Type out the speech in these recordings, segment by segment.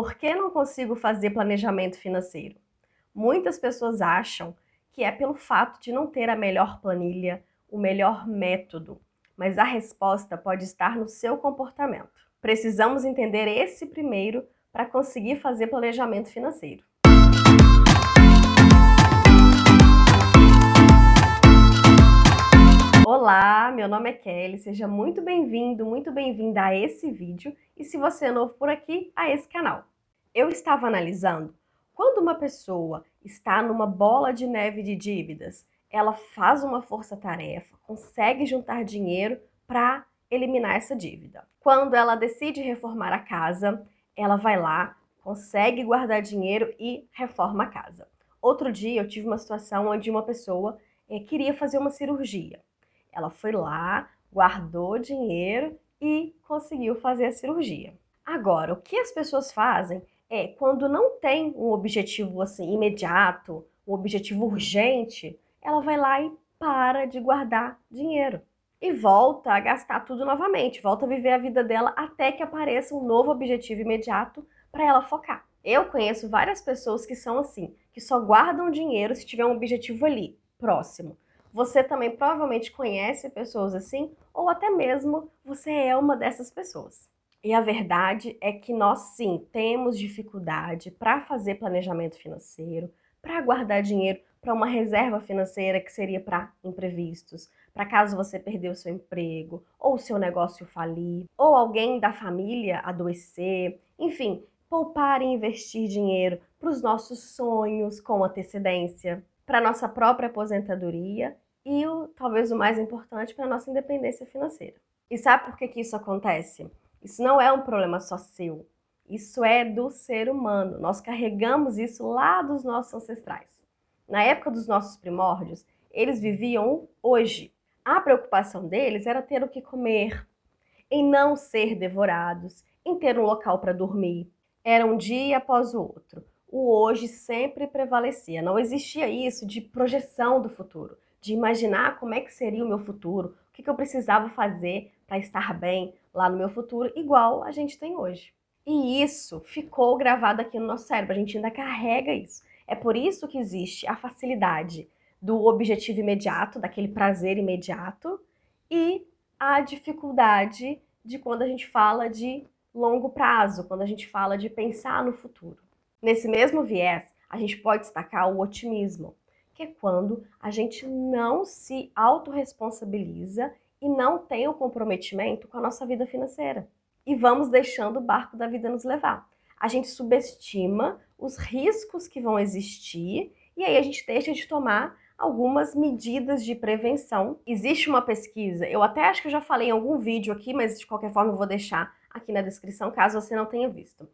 Por que não consigo fazer planejamento financeiro? Muitas pessoas acham que é pelo fato de não ter a melhor planilha, o melhor método, mas a resposta pode estar no seu comportamento. Precisamos entender esse primeiro para conseguir fazer planejamento financeiro. Olá, meu nome é Kelly, seja muito bem-vindo, muito bem-vinda a esse vídeo e se você é novo por aqui, a esse canal. Eu estava analisando quando uma pessoa está numa bola de neve de dívidas, ela faz uma força-tarefa, consegue juntar dinheiro para eliminar essa dívida. Quando ela decide reformar a casa, ela vai lá, consegue guardar dinheiro e reforma a casa. Outro dia eu tive uma situação onde uma pessoa eh, queria fazer uma cirurgia. Ela foi lá, guardou dinheiro e conseguiu fazer a cirurgia. Agora, o que as pessoas fazem é quando não tem um objetivo assim imediato, um objetivo urgente, ela vai lá e para de guardar dinheiro e volta a gastar tudo novamente, volta a viver a vida dela até que apareça um novo objetivo imediato para ela focar. Eu conheço várias pessoas que são assim, que só guardam dinheiro se tiver um objetivo ali, próximo. Você também provavelmente conhece pessoas assim, ou até mesmo você é uma dessas pessoas. E a verdade é que nós sim temos dificuldade para fazer planejamento financeiro, para guardar dinheiro para uma reserva financeira que seria para imprevistos, para caso você perdeu seu emprego, ou seu negócio falir, ou alguém da família adoecer, enfim, poupar e investir dinheiro para os nossos sonhos com antecedência para nossa própria aposentadoria e o, talvez o mais importante para nossa independência financeira. E sabe por que, que isso acontece? Isso não é um problema só seu. Isso é do ser humano. Nós carregamos isso lá dos nossos ancestrais. Na época dos nossos primórdios, eles viviam hoje. A preocupação deles era ter o que comer, em não ser devorados, em ter um local para dormir. Era um dia após o outro o hoje sempre prevalecia. Não existia isso de projeção do futuro, de imaginar como é que seria o meu futuro, o que, eu precisava fazer para estar bem lá no meu futuro, igual a gente tem hoje. E isso ficou gravado aqui no nosso cérebro, a gente ainda carrega isso. É por isso que existe a facilidade do objetivo imediato, daquele prazer imediato, e a dificuldade de quando a gente fala de longo prazo, quando a gente fala de pensar no futuro. Nesse mesmo viés, a gente pode destacar o otimismo, que é quando a gente não se autorresponsabiliza e não tem o comprometimento com a nossa vida financeira. E vamos deixando o barco da vida nos levar. A gente subestima os riscos que vão existir e aí a gente deixa de tomar algumas medidas de prevenção. Existe uma pesquisa, eu até acho que eu já falei em algum vídeo aqui, mas de qualquer forma eu vou deixar aqui na descrição caso você não tenha visto,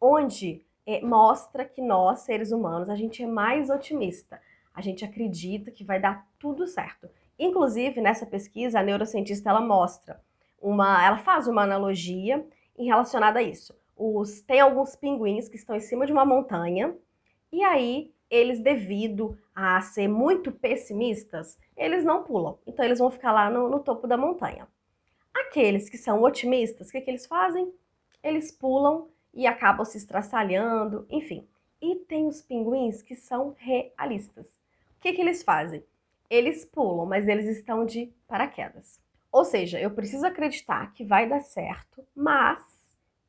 onde é, mostra que nós, seres humanos, a gente é mais otimista. A gente acredita que vai dar tudo certo. Inclusive, nessa pesquisa, a neurocientista ela mostra uma, ela faz uma analogia em relacionada a isso. Os, tem alguns pinguins que estão em cima de uma montanha e aí eles, devido a ser muito pessimistas, eles não pulam. Então eles vão ficar lá no, no topo da montanha. Aqueles que são otimistas, o que, que eles fazem? Eles pulam e acabam se estraçalhando, enfim. E tem os pinguins que são realistas. O que, que eles fazem? Eles pulam, mas eles estão de paraquedas. Ou seja, eu preciso acreditar que vai dar certo, mas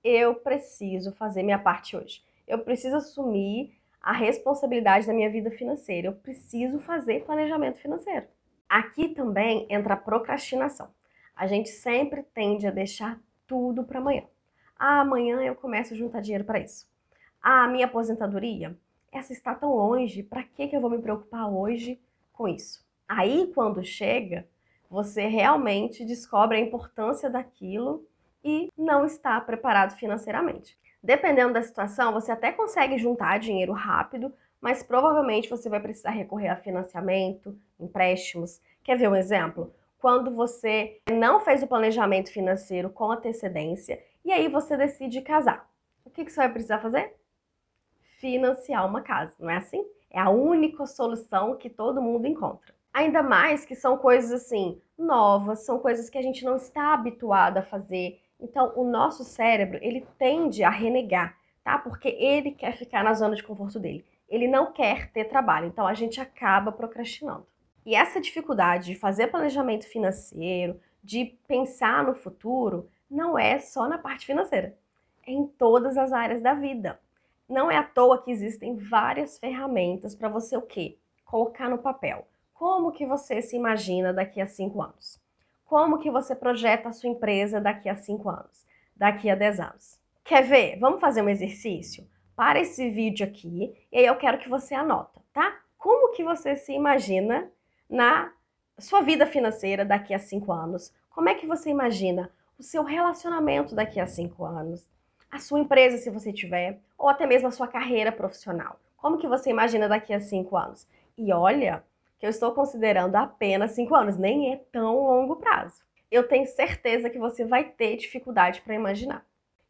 eu preciso fazer minha parte hoje. Eu preciso assumir a responsabilidade da minha vida financeira. Eu preciso fazer planejamento financeiro. Aqui também entra a procrastinação. A gente sempre tende a deixar tudo para amanhã. Ah, amanhã eu começo a juntar dinheiro para isso. Ah, minha aposentadoria, essa está tão longe, para que, que eu vou me preocupar hoje com isso? Aí, quando chega, você realmente descobre a importância daquilo e não está preparado financeiramente. Dependendo da situação, você até consegue juntar dinheiro rápido, mas provavelmente você vai precisar recorrer a financiamento, empréstimos. Quer ver um exemplo? Quando você não fez o planejamento financeiro com antecedência e aí você decide casar. O que, você vai precisar fazer? Financiar uma casa, não é assim? É a única solução que todo mundo encontra. Ainda mais que são coisas assim novas, são coisas que a gente não está habituado a fazer. Então, o nosso cérebro, ele tende a renegar tá? Porque ele quer ficar na zona de conforto dele. Ele não quer ter trabalho, então a gente acaba procrastinando. E essa dificuldade de fazer planejamento financeiro, de pensar no futuro, não é só na parte financeira, é em todas as áreas da vida. Não é à toa que existem várias ferramentas para você o quê? Colocar no papel. Como que você se imagina daqui a cinco anos? Como que você projeta a sua empresa daqui a cinco anos? Daqui a dez anos? Quer ver? Vamos fazer um exercício? Para esse vídeo aqui e aí eu quero que você anota, tá? Como que você se imagina na sua vida financeira daqui a cinco anos? Como é que você imagina o seu relacionamento daqui a cinco anos? A sua empresa, se você tiver, ou até mesmo a sua carreira profissional. Como que você imagina daqui a cinco anos? E olha, que eu estou considerando apenas cinco anos, nem é tão longo prazo. Eu tenho certeza que você vai ter dificuldade para imaginar.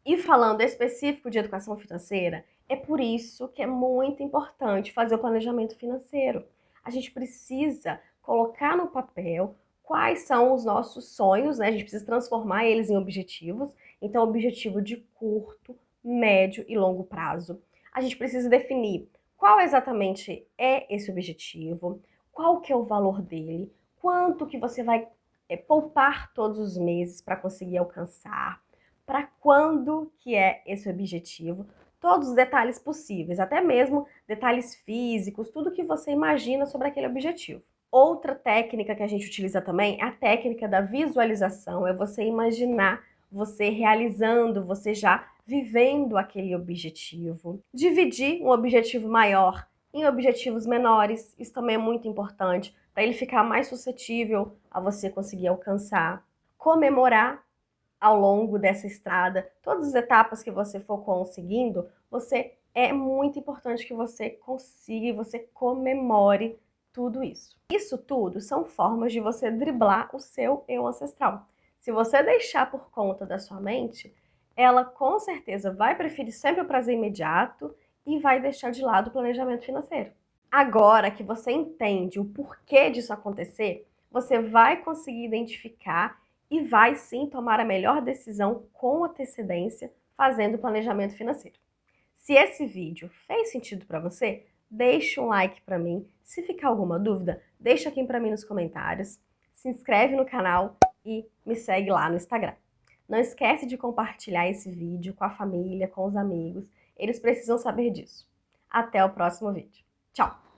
E falando específico de educação financeira, é por isso que é muito importante fazer o planejamento financeiro. A gente precisa colocar no papel quais são os nossos sonhos, né? A gente precisa transformar eles em objetivos. Então, objetivo de curto, médio e longo prazo. A gente precisa definir qual exatamente é esse objetivo, qual que é o valor dele, quanto que você vai é, poupar todos os meses para conseguir alcançar, para quando que é esse objetivo, todos os detalhes possíveis, até mesmo detalhes físicos, tudo que você imagina sobre aquele objetivo. Outra técnica que a gente utiliza também é a técnica da visualização, é você imaginar você realizando, você já vivendo aquele objetivo. Dividir um objetivo maior em objetivos menores, isso também é muito importante, para ele ficar mais suscetível a você conseguir alcançar. Comemorar ao longo dessa estrada, todas as etapas que você for conseguindo, você é muito importante que você consiga e você comemore tudo isso. Isso tudo são formas de você driblar o seu eu ancestral. Se você deixar por conta da sua mente, ela com certeza vai preferir sempre o prazer imediato e vai deixar de lado o planejamento financeiro. Agora que você entende o porquê disso acontecer, você vai conseguir identificar e vai sim tomar a melhor decisão com antecedência fazendo planejamento financeiro. Se esse vídeo fez sentido para você, deixe um like para mim. Se ficar alguma dúvida, deixa aqui para mim nos comentários. Se inscreve no canal e me segue lá no Instagram. Não esquece de compartilhar esse vídeo com a família, com os amigos. Eles precisam saber disso. Até o próximo vídeo. Tchau!